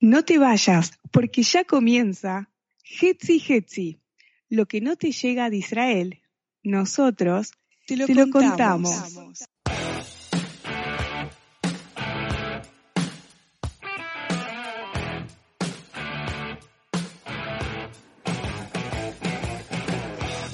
No te vayas, porque ya comienza Hetzi Hetzi. Lo que no te llega de Israel, nosotros te lo, contamos.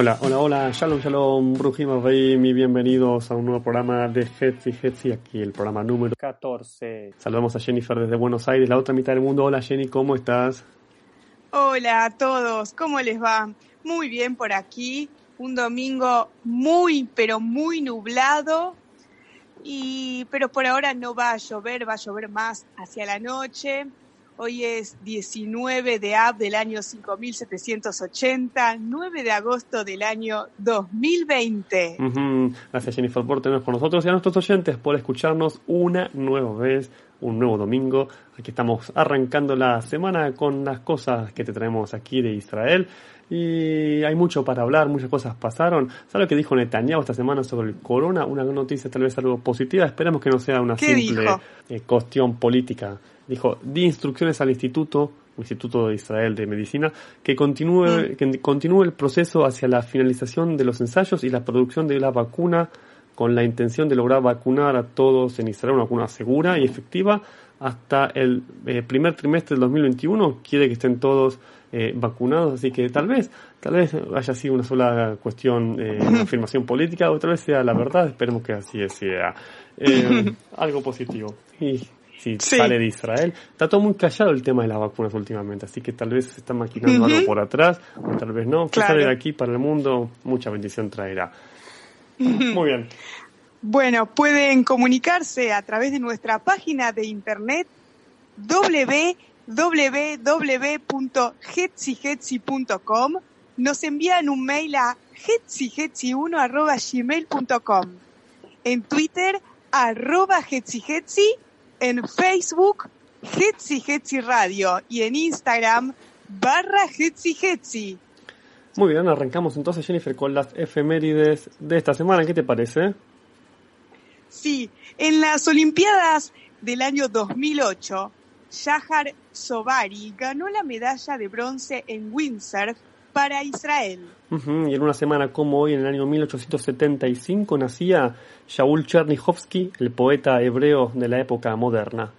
Hola, hola, hola, shalom, shalom, brujimos y bienvenidos a un nuevo programa de Hetzi Hetzi, aquí el programa número 14. Saludamos a Jennifer desde Buenos Aires, la otra mitad del mundo. Hola Jenny, ¿cómo estás? Hola a todos, ¿cómo les va? Muy bien por aquí, un domingo muy, pero muy nublado, y, pero por ahora no va a llover, va a llover más hacia la noche. Hoy es 19 de Ab del año 5780, 9 de agosto del año 2020. Gracias Jennifer por tenernos con nosotros y a nuestros oyentes por escucharnos una nueva vez, un nuevo domingo. Aquí estamos arrancando la semana con las cosas que te traemos aquí de Israel. Y hay mucho para hablar, muchas cosas pasaron. ¿Sabes lo que dijo Netanyahu esta semana sobre el corona? Una noticia tal vez algo positiva. Esperemos que no sea una simple eh, cuestión política dijo, di instrucciones al Instituto, Instituto de Israel de Medicina, que continúe, mm. que continúe el proceso hacia la finalización de los ensayos y la producción de la vacuna con la intención de lograr vacunar a todos en Israel, una vacuna segura y efectiva hasta el eh, primer trimestre del 2021. Quiere que estén todos eh, vacunados, así que tal vez, tal vez haya sido una sola cuestión, eh, afirmación política, o tal vez sea la verdad, esperemos que así sea. Eh, algo positivo. Y si sale de Israel. Está todo muy callado el tema de las vacunas últimamente, así que tal vez se está maquinando algo por atrás, o tal vez no. Que sale de aquí para el mundo, mucha bendición traerá. Muy bien. Bueno, pueden comunicarse a través de nuestra página de internet www.hetzihetzi.com nos envían un mail a hetzihetzi1.gmail.com en Twitter arroba hetzihetzi en Facebook Hetzi Hetzi Radio y en Instagram barra Hetzi Hetzi. Muy bien, arrancamos entonces Jennifer con las efemérides de esta semana. ¿Qué te parece? Sí, en las Olimpiadas del año 2008, Shahar Sobari ganó la medalla de bronce en windsurf para Israel. Y en una semana como hoy, en el año 1875, nacía Shaul Chernichovsky, el poeta hebreo de la época moderna.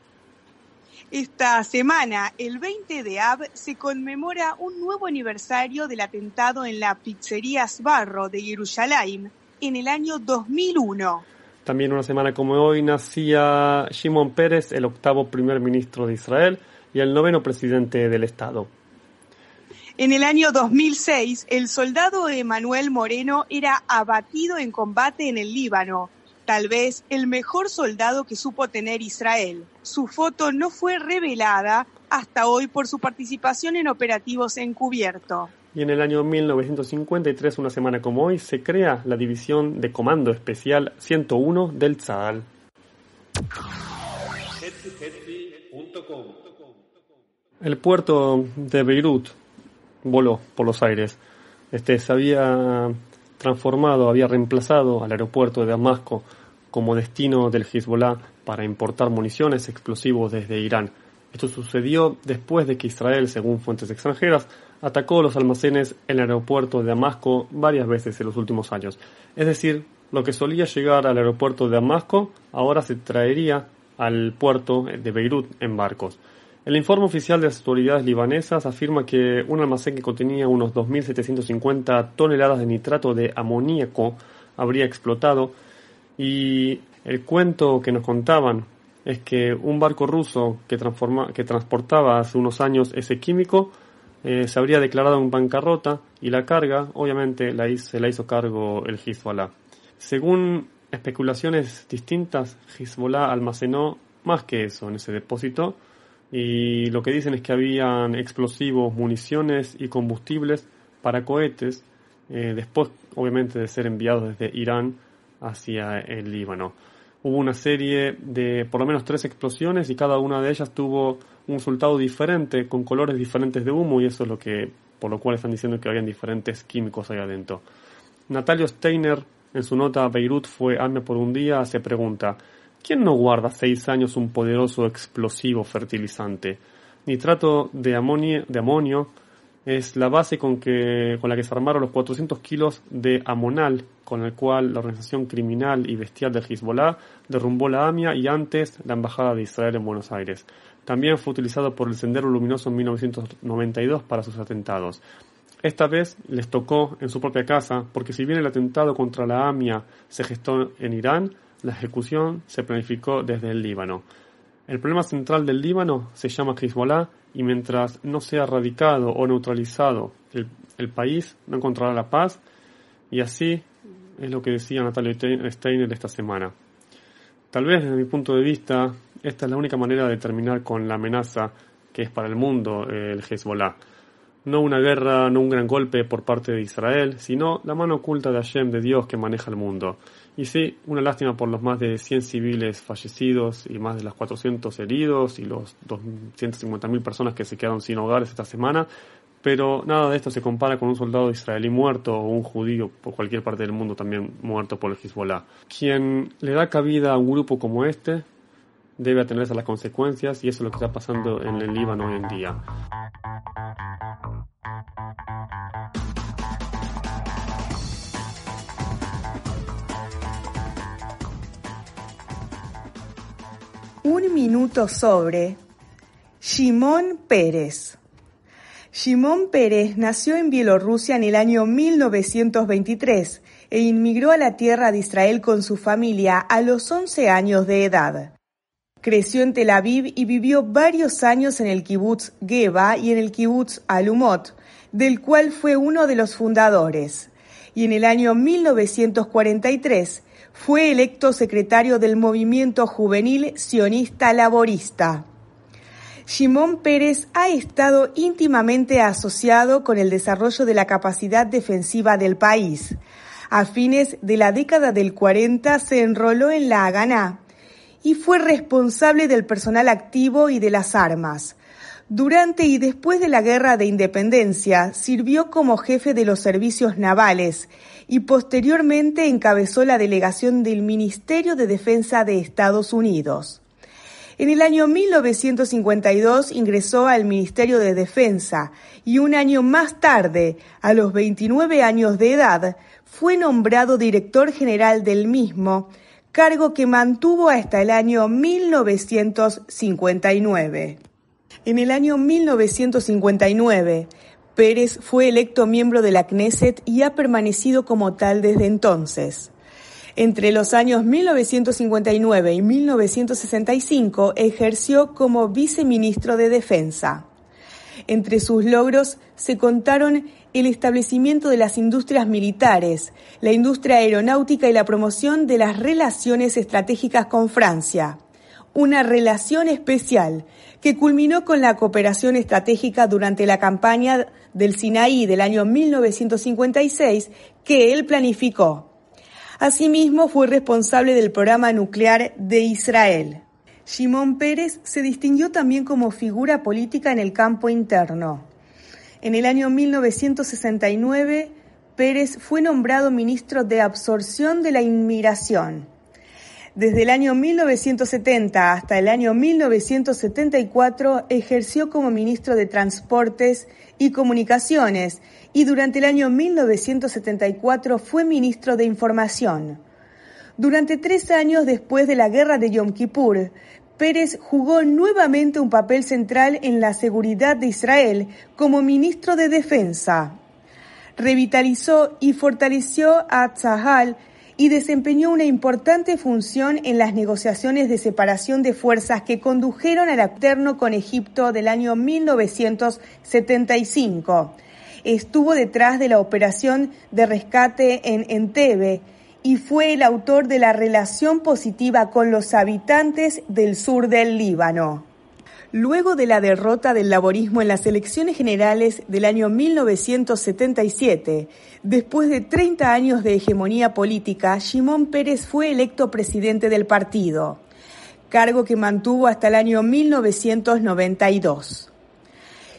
Esta semana, el 20 de Ab, se conmemora un nuevo aniversario del atentado en la pizzería Sbarro de Jerusalén en el año 2001. También una semana como hoy nacía Shimon Peres, el octavo primer ministro de Israel y el noveno presidente del Estado. En el año 2006, el soldado Emanuel Moreno era abatido en combate en el Líbano, tal vez el mejor soldado que supo tener Israel. Su foto no fue revelada hasta hoy por su participación en operativos encubierto. Y en el año 1953, una semana como hoy, se crea la División de Comando Especial 101 del Tzal. El puerto de Beirut voló por los aires. Este se había transformado, había reemplazado al aeropuerto de Damasco como destino del Hezbollah para importar municiones explosivos desde Irán. Esto sucedió después de que Israel, según fuentes extranjeras, atacó los almacenes en el aeropuerto de Damasco varias veces en los últimos años. Es decir, lo que solía llegar al aeropuerto de Damasco ahora se traería al puerto de Beirut en barcos. El informe oficial de las autoridades libanesas afirma que un almacén que contenía unos 2.750 toneladas de nitrato de amoníaco habría explotado y el cuento que nos contaban es que un barco ruso que, que transportaba hace unos años ese químico eh, se habría declarado en bancarrota y la carga, obviamente, la se la hizo cargo el Hezbollah. Según especulaciones distintas, Hezbollah almacenó más que eso en ese depósito y lo que dicen es que habían explosivos, municiones y combustibles para cohetes, eh, después obviamente de ser enviados desde Irán hacia el Líbano. Hubo una serie de por lo menos tres explosiones y cada una de ellas tuvo un resultado diferente, con colores diferentes de humo y eso es lo que, por lo cual están diciendo que habían diferentes químicos ahí adentro. Natalio Steiner, en su nota Beirut fue hambre por un día, se pregunta, ¿Quién no guarda seis años un poderoso explosivo fertilizante? Nitrato de amonio, es la base con la que se armaron los 400 kilos de amonal, con el cual la organización criminal y bestial del Hezbollah derrumbó la AMIA y antes la Embajada de Israel en Buenos Aires. También fue utilizado por el Sendero Luminoso en 1992 para sus atentados. Esta vez les tocó en su propia casa, porque si bien el atentado contra la AMIA se gestó en Irán, la ejecución se planificó desde el Líbano. El problema central del Líbano se llama Hezbollah y mientras no sea erradicado o neutralizado el, país, no encontrará la paz y así es lo que decía Natalia Steiner esta semana. Tal vez desde mi punto de vista, esta es la única manera de terminar con la amenaza que es para el mundo el Hezbollah. No una guerra, no un gran golpe por parte de Israel, sino la mano oculta de Hashem, de Dios que maneja el mundo. Y sí, una lástima por los más de 100 civiles fallecidos y más de los 400 heridos y los 250.000 personas que se quedaron sin hogares esta semana, pero nada de esto se compara con un soldado israelí muerto o un judío por cualquier parte del mundo también muerto por el Hezbollah. Quien le da cabida a un grupo como este debe atenerse a las consecuencias y eso es lo que está pasando en el Líbano hoy en día. Un minuto sobre Shimon Pérez. Shimon Pérez nació en Bielorrusia en el año 1923 e inmigró a la tierra de Israel con su familia a los 11 años de edad. Creció en Tel Aviv y vivió varios años en el kibbutz Geba y en el kibbutz Alumot, del cual fue uno de los fundadores. Y en el año 1943 fue electo secretario del movimiento juvenil sionista laborista. Shimon Pérez ha estado íntimamente asociado con el desarrollo de la capacidad defensiva del país. A fines de la década del 40 se enroló en la Haganá y fue responsable del personal activo y de las armas. Durante y después de la Guerra de Independencia sirvió como jefe de los servicios navales y posteriormente encabezó la delegación del Ministerio de Defensa de Estados Unidos. En el año 1952 ingresó al Ministerio de Defensa y un año más tarde, a los 29 años de edad, fue nombrado director general del mismo, cargo que mantuvo hasta el año 1959. En el año 1959, Pérez fue electo miembro de la Knesset y ha permanecido como tal desde entonces. Entre los años 1959 y 1965 ejerció como viceministro de Defensa. Entre sus logros se contaron el establecimiento de las industrias militares, la industria aeronáutica y la promoción de las relaciones estratégicas con Francia una relación especial que culminó con la cooperación estratégica durante la campaña del Sinaí del año 1956 que él planificó. Asimismo, fue responsable del programa nuclear de Israel. Shimon Pérez se distinguió también como figura política en el campo interno. En el año 1969, Pérez fue nombrado ministro de Absorción de la Inmigración. Desde el año 1970 hasta el año 1974 ejerció como ministro de Transportes y Comunicaciones y durante el año 1974 fue ministro de Información. Durante tres años después de la guerra de Yom Kippur, Pérez jugó nuevamente un papel central en la seguridad de Israel como ministro de Defensa. Revitalizó y fortaleció a Tzahal y desempeñó una importante función en las negociaciones de separación de fuerzas que condujeron al alterno con Egipto del año 1975. Estuvo detrás de la operación de rescate en Entebbe y fue el autor de la relación positiva con los habitantes del sur del Líbano. Luego de la derrota del laborismo en las elecciones generales del año 1977, después de 30 años de hegemonía política, Shimon Pérez fue electo presidente del partido, cargo que mantuvo hasta el año 1992.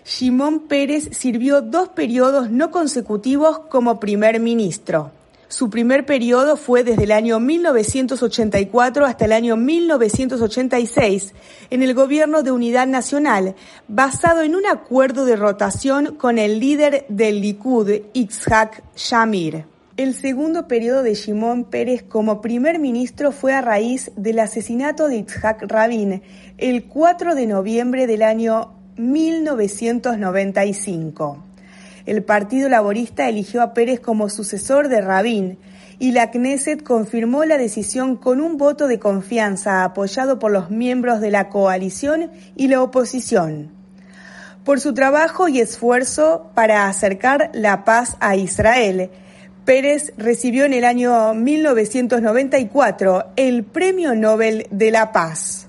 Shimon Pérez sirvió dos periodos no consecutivos como primer ministro. Su primer periodo fue desde el año 1984 hasta el año 1986 en el gobierno de unidad nacional, basado en un acuerdo de rotación con el líder del Likud, Itzhak Shamir. El segundo periodo de Shimon Pérez como primer ministro fue a raíz del asesinato de Itzhak Rabin el 4 de noviembre del año 1995. El Partido Laborista eligió a Pérez como sucesor de Rabin y la Knesset confirmó la decisión con un voto de confianza apoyado por los miembros de la coalición y la oposición. Por su trabajo y esfuerzo para acercar la paz a Israel, Pérez recibió en el año 1994 el Premio Nobel de la Paz.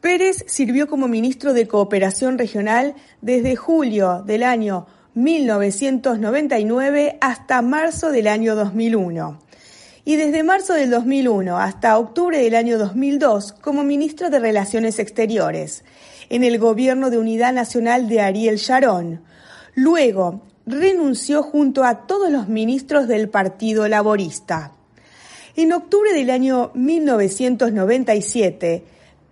Pérez sirvió como ministro de Cooperación Regional desde julio del año 1999 hasta marzo del año 2001 y desde marzo del 2001 hasta octubre del año 2002 como ministro de Relaciones Exteriores en el gobierno de Unidad Nacional de Ariel Sharon. Luego renunció junto a todos los ministros del Partido Laborista. En octubre del año 1997,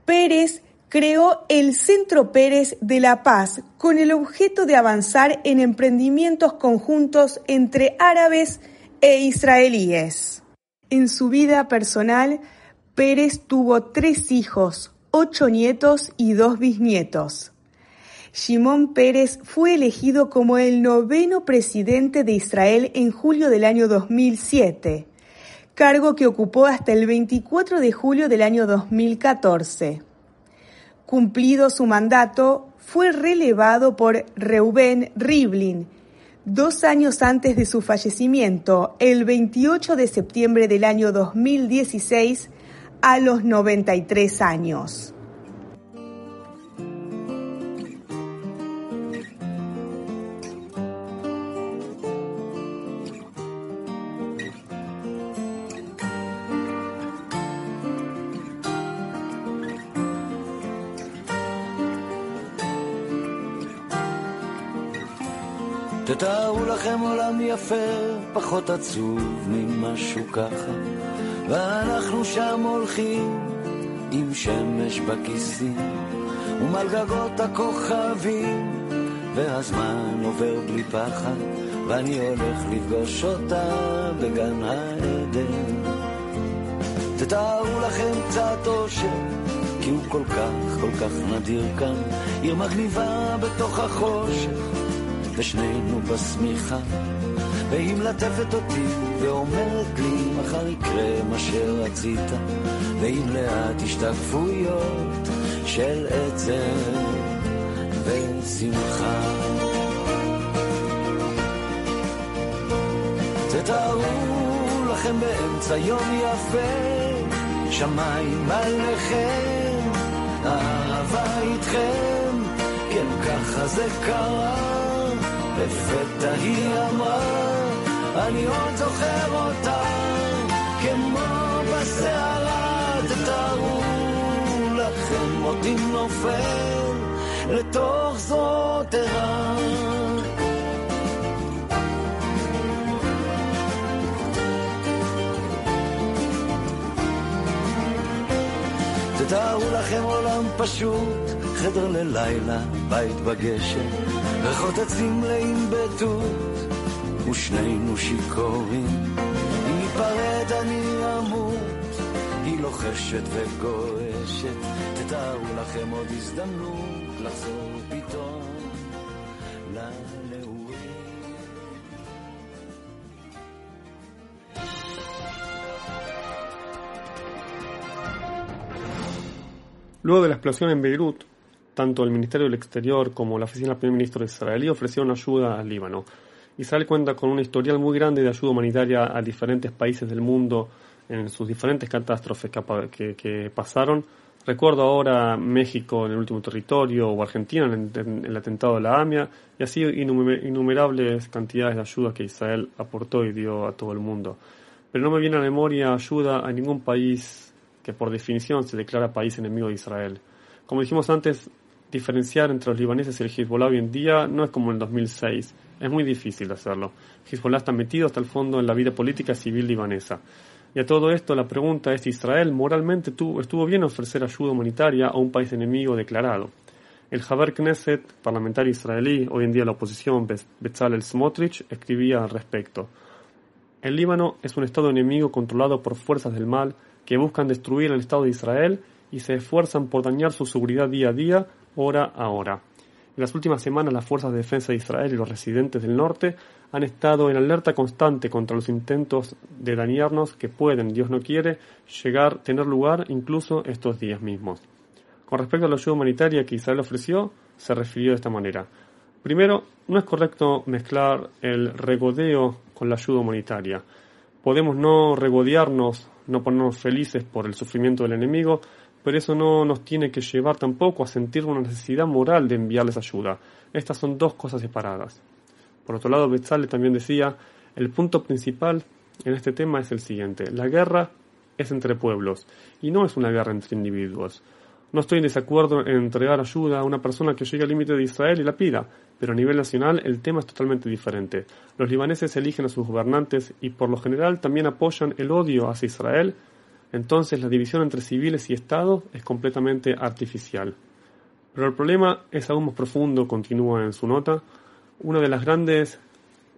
Pérez creó el Centro Pérez de la Paz con el objeto de avanzar en emprendimientos conjuntos entre árabes e israelíes. En su vida personal, Pérez tuvo tres hijos, ocho nietos y dos bisnietos. Shimon Pérez fue elegido como el noveno presidente de Israel en julio del año 2007, cargo que ocupó hasta el 24 de julio del año 2014. Cumplido su mandato, fue relevado por Reuben Rivlin, dos años antes de su fallecimiento, el 28 de septiembre del año 2016, a los 93 años. יפה, פחות עצוב ממשהו ככה, ואנחנו שם הולכים עם שמש בכיסים, ומעל גגות הכוכבים, והזמן עובר בלי פחד, ואני הולך לפגוש אותה בגן העדן. תתארו לכם קצת אושר, כי הוא כל כך, כל כך נדיר כאן, עיר מגניבה בתוך החושך. ושנינו בשמיכה, והיא מלטפת אותי ואומרת לי מחר יקרה מה שרצית, ועם לאט השתקפויות של עצם ושמחה. תתארו לכם באמצע יום יפה, שמיים עליכם, אהבה איתכם, כן ככה זה קרה. לפתע היא אמרה, אני עוד זוכר אותה, כמו בסערה, תתארו לכם אותי נופל לתוך זרועות ערה. תתארו לכם עולם פשוט, חדר ללילה, בית בגשם, ריחות עצים מלאים בטות, ושנינו שיכורים. אם ניפרד אני אמות, היא לוחשת וגועשת, תתארו לכם עוד הזדמנות לחזור פתאום לנעורים. Luego de la explosión en Beirut, tanto el Ministerio del Exterior como la Oficina del Primer Ministro israelí ofrecieron ayuda al Líbano. Israel cuenta con un historial muy grande de ayuda humanitaria a diferentes países del mundo en sus diferentes catástrofes que, pasaron. Recuerdo ahora México en el último territorio o Argentina en, el atentado de la AMIA y así innumerables cantidades de ayuda que Israel aportó y dio a todo el mundo. Pero no me viene a memoria ayuda a ningún país que por definición se declara país enemigo de Israel. Como dijimos antes, diferenciar entre los libaneses y el Hezbollah hoy en día no es como en el 2006. Es muy difícil hacerlo. Hezbollah está metido hasta el fondo en la vida política civil libanesa. Y a todo esto la pregunta es si Israel moralmente tuvo, estuvo bien ofrecer ayuda humanitaria a un país enemigo declarado. El Haber Knesset, parlamentario israelí, hoy en día la oposición, Bezalel Smotrich, escribía al respecto. El Líbano es un Estado enemigo controlado por fuerzas del mal que buscan destruir el Estado de Israel y se esfuerzan por dañar su seguridad día a día, hora a hora. En las últimas semanas las fuerzas de defensa de Israel y los residentes del norte han estado en alerta constante contra los intentos de dañarnos que pueden, Dios no quiere, llegar, tener lugar incluso estos días mismos. Con respecto a la ayuda humanitaria que Israel ofreció, se refirió de esta manera. Primero, no es correcto mezclar el regodeo con la ayuda humanitaria. Podemos no regodearnos, no ponernos felices por el sufrimiento del enemigo, pero eso no nos tiene que llevar tampoco a sentir una necesidad moral de enviarles ayuda. Estas son dos cosas separadas. Por otro lado, Betzale también decía, el punto principal en este tema es el siguiente, la guerra es entre pueblos y no es una guerra entre individuos. No estoy en desacuerdo en entregar ayuda a una persona que llegue al límite de Israel y la pida, pero a nivel nacional el tema es totalmente diferente. Los libaneses eligen a sus gobernantes y por lo general también apoyan el odio hacia Israel, entonces la división entre civiles y Estado es completamente artificial. Pero el problema es aún más profundo, continúa en su nota. Una de las grandes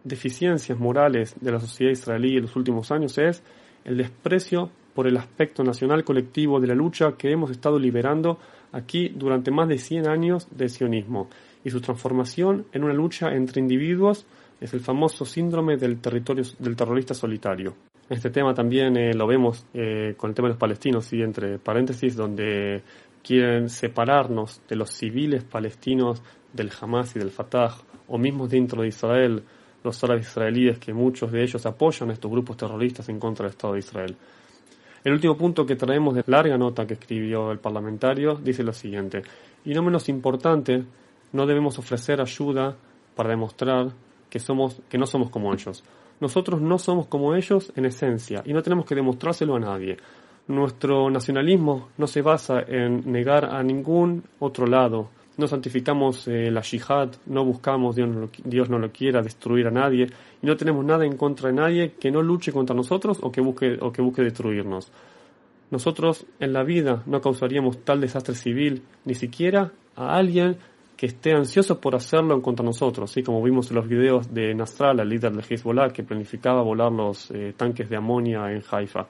deficiencias morales de la sociedad israelí en los últimos años es el desprecio por el aspecto nacional colectivo de la lucha que hemos estado liberando aquí durante más de 100 años de sionismo y su transformación en una lucha entre individuos es el famoso síndrome del, territorio, del terrorista solitario. Este tema también eh, lo vemos eh, con el tema de los palestinos, y entre paréntesis, donde quieren separarnos de los civiles palestinos del Hamas y del Fatah, o mismo dentro de Israel, los árabes israelíes, que muchos de ellos apoyan a estos grupos terroristas en contra del Estado de Israel. El último punto que traemos de larga nota que escribió el parlamentario dice lo siguiente, y no menos importante, no debemos ofrecer ayuda para demostrar que, somos, que no somos como ellos. Nosotros no somos como ellos en esencia y no tenemos que demostrárselo a nadie. Nuestro nacionalismo no se basa en negar a ningún otro lado. No santificamos eh, la yihad, no buscamos, Dios no, lo, Dios no lo quiera, destruir a nadie y no tenemos nada en contra de nadie que no luche contra nosotros o que busque, o que busque destruirnos. Nosotros en la vida no causaríamos tal desastre civil, ni siquiera a alguien que esté ansioso por hacerlo en contra nosotros, ¿sí? como vimos en los videos de Nasrallah, el líder de Hezbollah, que planificaba volar los eh, tanques de amonia en Haifa.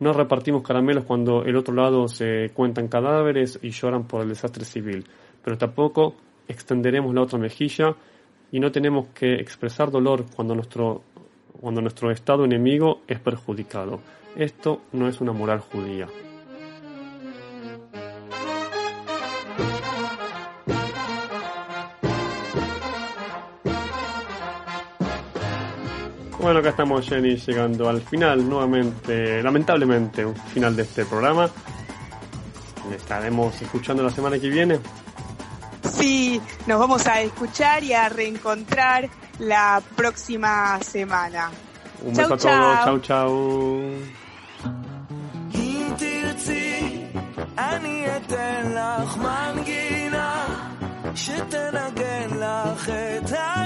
No repartimos caramelos cuando el otro lado se cuentan cadáveres y lloran por el desastre civil, pero tampoco extenderemos la otra mejilla y no tenemos que expresar dolor cuando nuestro, cuando nuestro Estado enemigo es perjudicado. Esto no es una moral judía. Bueno, acá estamos, Jenny, llegando al final, nuevamente, lamentablemente, un final de este programa. Le estaremos escuchando la semana que viene. Sí, nos vamos a escuchar y a reencontrar la próxima semana. Un beso a todos, chau chau. רוצה,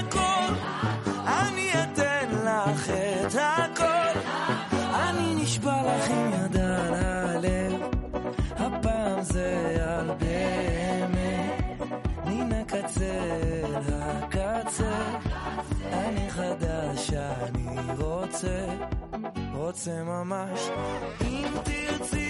רוצה ממש, אם תרצי